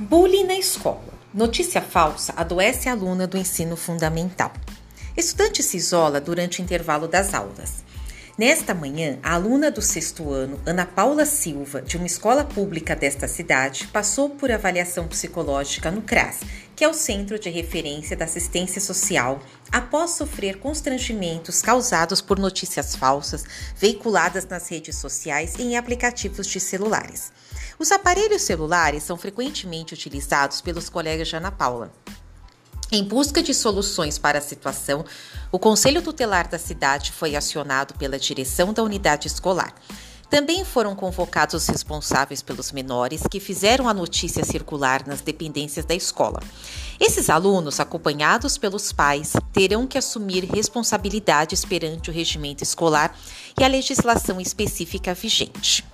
Bullying na escola. Notícia falsa adoece a aluna do ensino fundamental. Estudante se isola durante o intervalo das aulas. Nesta manhã, a aluna do sexto ano, Ana Paula Silva, de uma escola pública desta cidade, passou por avaliação psicológica no CRAS, que é o Centro de Referência da Assistência Social, após sofrer constrangimentos causados por notícias falsas veiculadas nas redes sociais e em aplicativos de celulares. Os aparelhos celulares são frequentemente utilizados pelos colegas de Ana Paula. Em busca de soluções para a situação, o Conselho Tutelar da cidade foi acionado pela direção da unidade escolar. Também foram convocados os responsáveis pelos menores que fizeram a notícia circular nas dependências da escola. Esses alunos, acompanhados pelos pais, terão que assumir responsabilidades perante o regimento escolar e a legislação específica vigente.